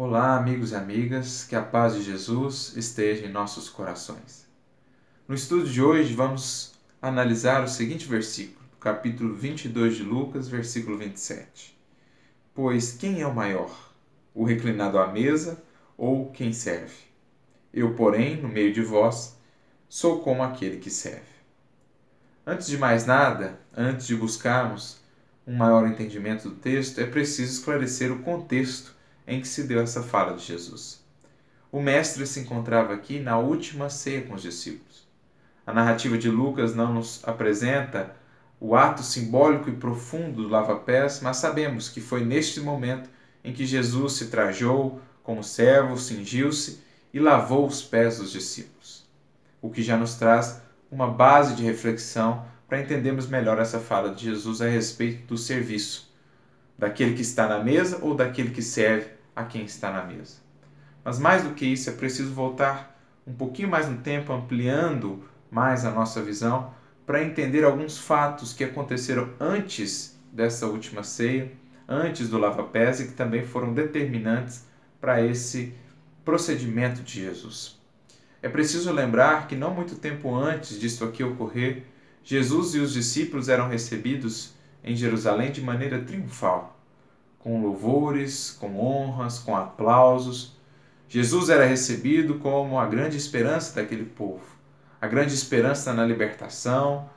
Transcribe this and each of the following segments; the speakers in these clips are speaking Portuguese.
Olá, amigos e amigas, que a paz de Jesus esteja em nossos corações. No estudo de hoje, vamos analisar o seguinte versículo, capítulo 22 de Lucas, versículo 27. Pois quem é o maior, o reclinado à mesa ou quem serve? Eu, porém, no meio de vós, sou como aquele que serve. Antes de mais nada, antes de buscarmos um maior entendimento do texto, é preciso esclarecer o contexto em que se deu essa fala de Jesus. O Mestre se encontrava aqui na última ceia com os discípulos. A narrativa de Lucas não nos apresenta o ato simbólico e profundo do lava-pés, mas sabemos que foi neste momento em que Jesus se trajou como servo, cingiu-se e lavou os pés dos discípulos. O que já nos traz uma base de reflexão para entendermos melhor essa fala de Jesus a respeito do serviço, daquele que está na mesa ou daquele que serve a quem está na mesa. Mas mais do que isso, é preciso voltar um pouquinho mais no tempo, ampliando mais a nossa visão, para entender alguns fatos que aconteceram antes dessa última ceia, antes do lava-pés e que também foram determinantes para esse procedimento de Jesus. É preciso lembrar que não muito tempo antes disso aqui ocorrer, Jesus e os discípulos eram recebidos em Jerusalém de maneira triunfal com louvores, com honras, com aplausos. Jesus era recebido como a grande esperança daquele povo, a grande esperança na libertação,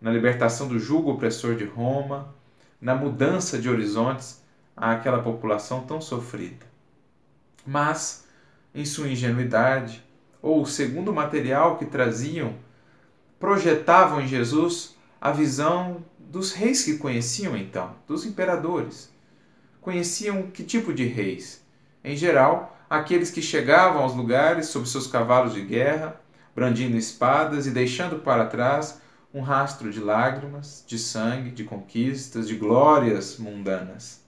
na libertação do jugo opressor de Roma, na mudança de horizontes àquela população tão sofrida. Mas, em sua ingenuidade, ou segundo o material que traziam, projetavam em Jesus a visão dos reis que conheciam então, dos imperadores conheciam que tipo de reis? Em geral, aqueles que chegavam aos lugares sob seus cavalos de guerra, brandindo espadas e deixando para trás um rastro de lágrimas, de sangue, de conquistas, de glórias mundanas.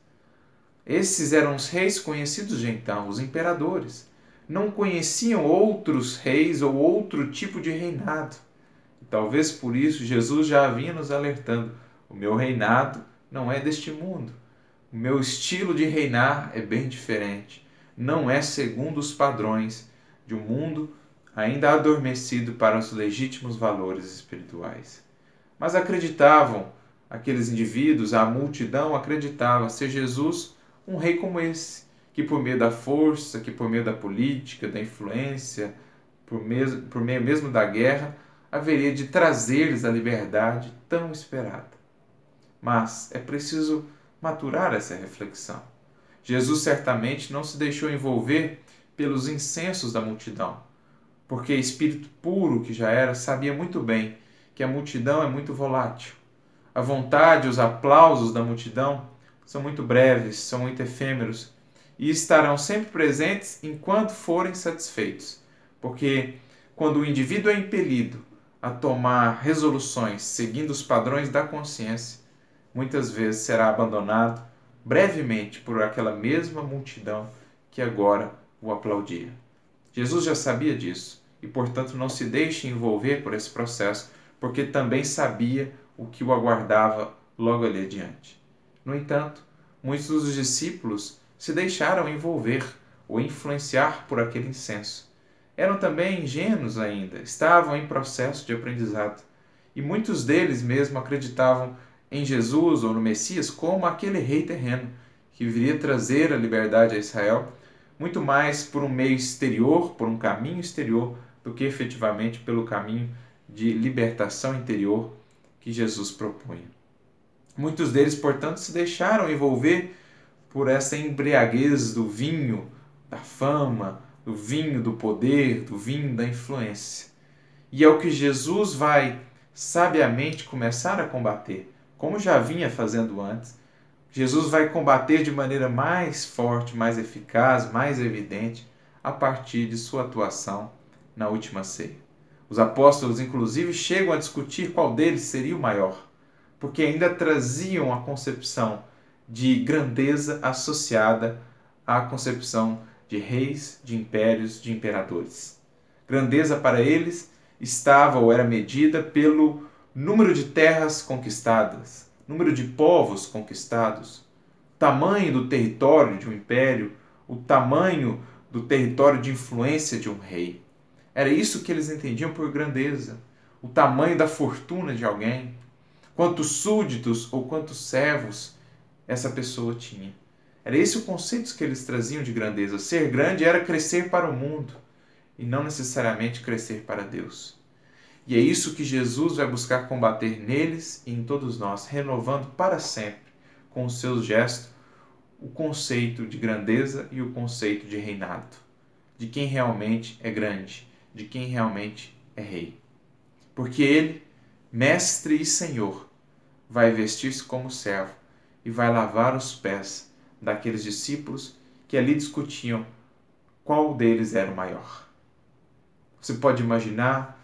Esses eram os reis conhecidos de então, os imperadores. Não conheciam outros reis ou outro tipo de reinado. E talvez por isso Jesus já vinha nos alertando: o meu reinado não é deste mundo. O meu estilo de reinar é bem diferente. Não é segundo os padrões de um mundo ainda adormecido para os legítimos valores espirituais. Mas acreditavam, aqueles indivíduos, a multidão acreditava ser Jesus um rei como esse, que por meio da força, que por meio da política, da influência, por, mesmo, por meio mesmo da guerra, haveria de trazer-lhes a liberdade tão esperada. Mas é preciso maturar essa reflexão. Jesus certamente não se deixou envolver pelos incensos da multidão, porque espírito puro que já era sabia muito bem que a multidão é muito volátil. A vontade, os aplausos da multidão são muito breves, são muito efêmeros e estarão sempre presentes enquanto forem satisfeitos, porque quando o indivíduo é impelido a tomar resoluções seguindo os padrões da consciência, muitas vezes será abandonado brevemente por aquela mesma multidão que agora o aplaudia. Jesus já sabia disso e, portanto, não se deixe envolver por esse processo, porque também sabia o que o aguardava logo ali adiante. No entanto, muitos dos discípulos se deixaram envolver ou influenciar por aquele incenso. Eram também ingênuos ainda, estavam em processo de aprendizado, e muitos deles mesmo acreditavam em Jesus ou no Messias como aquele rei terreno que viria trazer a liberdade a Israel, muito mais por um meio exterior, por um caminho exterior, do que efetivamente pelo caminho de libertação interior que Jesus propunha. Muitos deles, portanto, se deixaram envolver por essa embriaguez do vinho, da fama, do vinho do poder, do vinho da influência. E é o que Jesus vai sabiamente começar a combater como já vinha fazendo antes, Jesus vai combater de maneira mais forte, mais eficaz, mais evidente a partir de sua atuação na última ceia. Os apóstolos, inclusive, chegam a discutir qual deles seria o maior, porque ainda traziam a concepção de grandeza associada à concepção de reis, de impérios, de imperadores. Grandeza para eles estava ou era medida pelo número de terras conquistadas, número de povos conquistados, tamanho do território de um império o tamanho do território de influência de um rei. Era isso que eles entendiam por grandeza, o tamanho da fortuna de alguém, quantos súditos ou quantos servos essa pessoa tinha. Era esse o conceito que eles traziam de grandeza. Ser grande era crescer para o mundo e não necessariamente crescer para Deus. E é isso que Jesus vai buscar combater neles e em todos nós, renovando para sempre, com os seus gestos, o conceito de grandeza e o conceito de reinado, de quem realmente é grande, de quem realmente é rei. Porque ele, mestre e senhor, vai vestir-se como servo e vai lavar os pés daqueles discípulos que ali discutiam qual deles era o maior. Você pode imaginar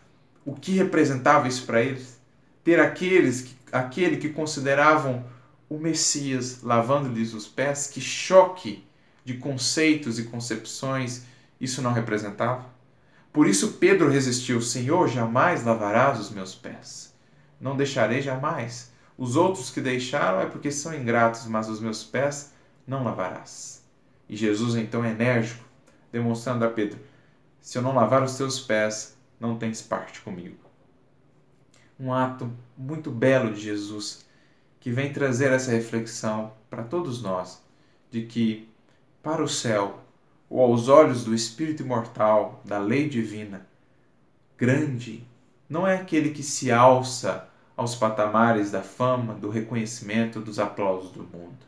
o que representava isso para eles? Ter aqueles, aquele que consideravam o Messias lavando-lhes os pés, que choque de conceitos e concepções isso não representava? Por isso Pedro resistiu: Senhor, jamais lavarás os meus pés. Não deixarei jamais. Os outros que deixaram é porque são ingratos, mas os meus pés não lavarás. E Jesus então é enérgico, demonstrando a Pedro: se eu não lavar os teus pés, não tens parte comigo. Um ato muito belo de Jesus que vem trazer essa reflexão para todos nós de que para o céu ou aos olhos do espírito imortal da lei divina, grande não é aquele que se alça aos patamares da fama, do reconhecimento, dos aplausos do mundo.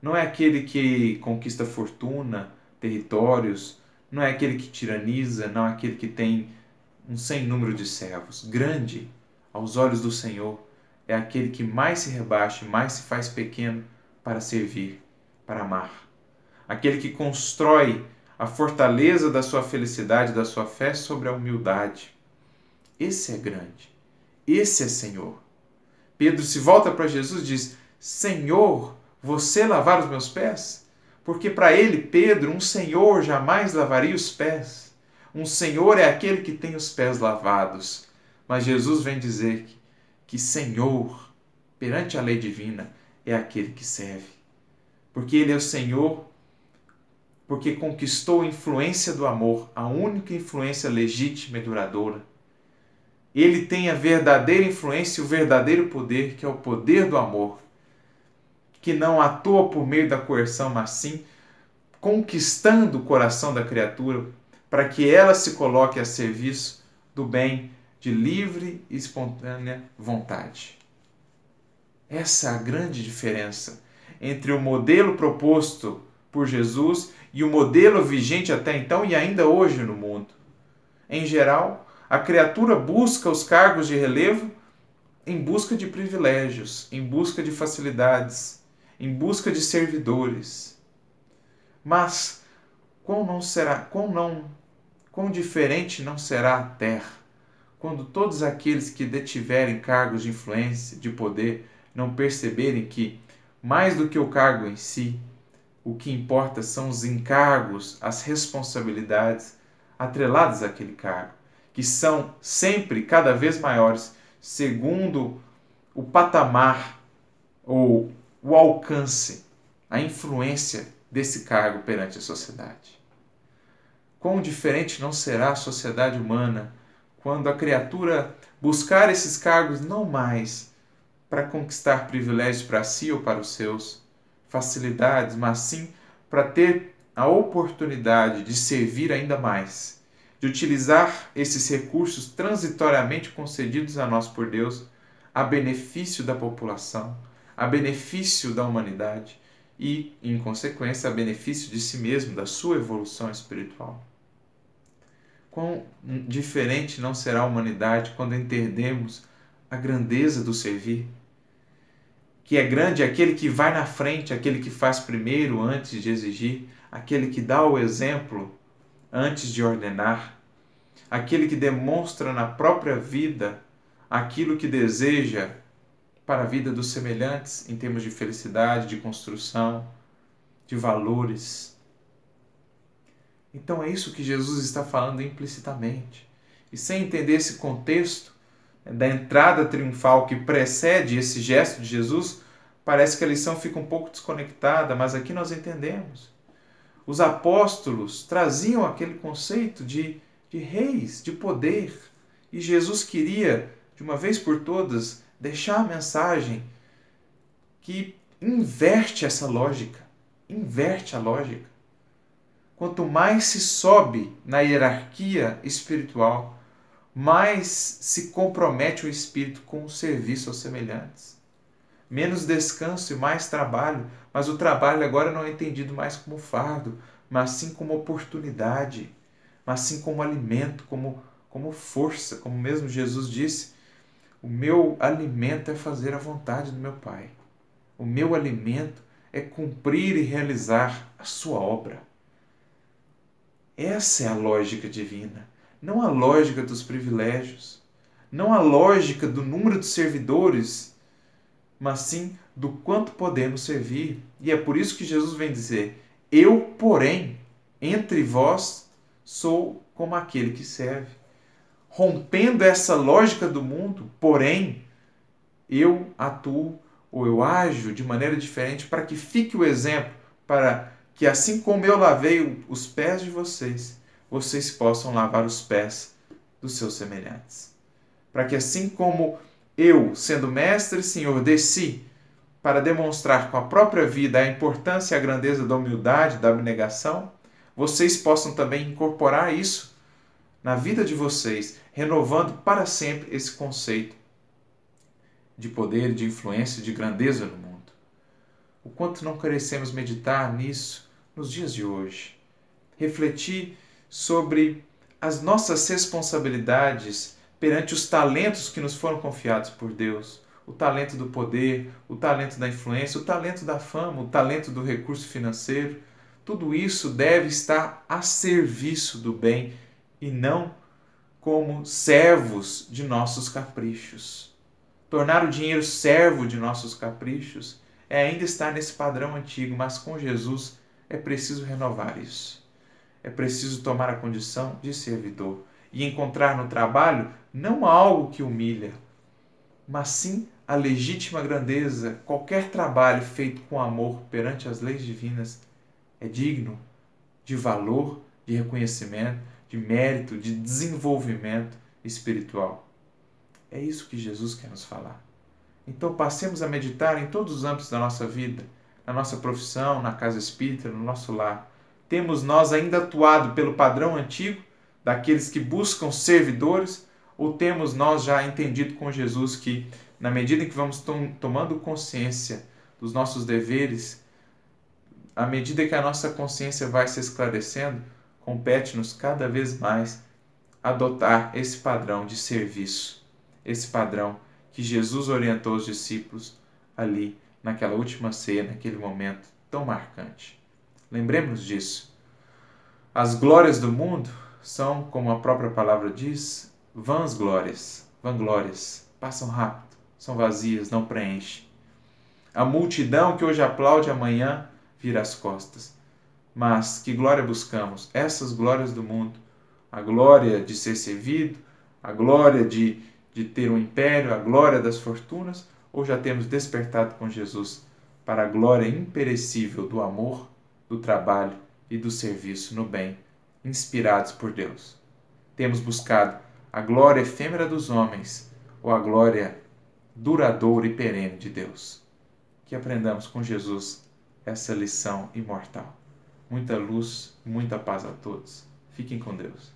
Não é aquele que conquista fortuna, territórios, não é aquele que tiraniza, não é aquele que tem um sem número de servos. Grande, aos olhos do Senhor, é aquele que mais se rebaixa, mais se faz pequeno para servir, para amar. Aquele que constrói a fortaleza da sua felicidade, da sua fé sobre a humildade. Esse é grande. Esse é Senhor. Pedro se volta para Jesus e diz: Senhor, você lavar os meus pés? Porque para ele, Pedro, um senhor jamais lavaria os pés. Um senhor é aquele que tem os pés lavados. Mas Jesus vem dizer que, que senhor, perante a lei divina, é aquele que serve. Porque ele é o senhor, porque conquistou a influência do amor, a única influência legítima e duradoura. Ele tem a verdadeira influência e o verdadeiro poder, que é o poder do amor que não atua por meio da coerção, mas sim conquistando o coração da criatura para que ela se coloque a serviço do bem de livre e espontânea vontade. Essa é a grande diferença entre o modelo proposto por Jesus e o modelo vigente até então e ainda hoje no mundo. Em geral, a criatura busca os cargos de relevo em busca de privilégios, em busca de facilidades, em busca de servidores. Mas quão não será, quão não, quão diferente não será a terra, quando todos aqueles que detiverem cargos de influência, de poder, não perceberem que, mais do que o cargo em si, o que importa são os encargos, as responsabilidades atreladas àquele cargo, que são sempre cada vez maiores, segundo o patamar ou o alcance, a influência desse cargo perante a sociedade. Quão diferente não será a sociedade humana quando a criatura buscar esses cargos não mais para conquistar privilégios para si ou para os seus, facilidades, mas sim para ter a oportunidade de servir ainda mais, de utilizar esses recursos transitoriamente concedidos a nós por Deus a benefício da população a benefício da humanidade e, em consequência, a benefício de si mesmo, da sua evolução espiritual. Quão diferente não será a humanidade quando entendemos a grandeza do servir? Que é grande aquele que vai na frente, aquele que faz primeiro antes de exigir, aquele que dá o exemplo antes de ordenar, aquele que demonstra na própria vida aquilo que deseja para a vida dos semelhantes em termos de felicidade, de construção, de valores. Então é isso que Jesus está falando implicitamente. E sem entender esse contexto né, da entrada triunfal que precede esse gesto de Jesus, parece que a lição fica um pouco desconectada, mas aqui nós entendemos. Os apóstolos traziam aquele conceito de, de reis, de poder. E Jesus queria, de uma vez por todas, deixar a mensagem que inverte essa lógica. Inverte a lógica. Quanto mais se sobe na hierarquia espiritual, mais se compromete o espírito com o serviço aos semelhantes. Menos descanso e mais trabalho, mas o trabalho agora não é entendido mais como fardo, mas sim como oportunidade, mas sim como alimento, como, como força, como mesmo Jesus disse: o meu alimento é fazer a vontade do meu Pai. O meu alimento é cumprir e realizar a sua obra. Essa é a lógica divina não a lógica dos privilégios, não a lógica do número de servidores, mas sim do quanto podemos servir. E é por isso que Jesus vem dizer: Eu, porém, entre vós sou como aquele que serve. Rompendo essa lógica do mundo, porém, eu atuo ou eu ajo de maneira diferente para que fique o exemplo, para que assim como eu lavei os pés de vocês, vocês possam lavar os pés dos seus semelhantes. Para que assim como eu, sendo mestre e senhor, desci para demonstrar com a própria vida a importância e a grandeza da humildade, da abnegação, vocês possam também incorporar isso na vida de vocês, renovando para sempre esse conceito de poder, de influência, de grandeza no mundo. O quanto não carecemos meditar nisso nos dias de hoje. Refletir sobre as nossas responsabilidades perante os talentos que nos foram confiados por Deus. O talento do poder, o talento da influência, o talento da fama, o talento do recurso financeiro. Tudo isso deve estar a serviço do bem e não como servos de nossos caprichos. Tornar o dinheiro servo de nossos caprichos é ainda estar nesse padrão antigo, mas com Jesus é preciso renovar isso é preciso tomar a condição de servidor e encontrar no trabalho não algo que humilha, mas sim a legítima grandeza. Qualquer trabalho feito com amor perante as leis divinas é digno de valor, de reconhecimento, de mérito, de desenvolvimento espiritual. É isso que Jesus quer nos falar. Então passemos a meditar em todos os âmbitos da nossa vida, na nossa profissão, na casa espírita, no nosso lar. Temos nós ainda atuado pelo padrão antigo, daqueles que buscam servidores, ou temos nós já entendido com Jesus que, na medida em que vamos tom tomando consciência dos nossos deveres, à medida que a nossa consciência vai se esclarecendo, compete-nos cada vez mais adotar esse padrão de serviço, esse padrão que Jesus orientou os discípulos ali naquela última ceia, naquele momento tão marcante. Lembremos disso. As glórias do mundo são, como a própria palavra diz, vãs glórias, vanglórias, passam rápido, são vazias, não preenchem. A multidão que hoje aplaude amanhã vira as costas. Mas que glória buscamos? Essas glórias do mundo. A glória de ser servido, a glória de, de ter um império, a glória das fortunas, ou já temos despertado com Jesus para a glória imperecível do amor, do trabalho e do serviço no bem, inspirados por Deus. Temos buscado a glória efêmera dos homens ou a glória duradoura e perene de Deus. Que aprendamos com Jesus essa lição imortal. Muita luz, muita paz a todos. Fiquem com Deus.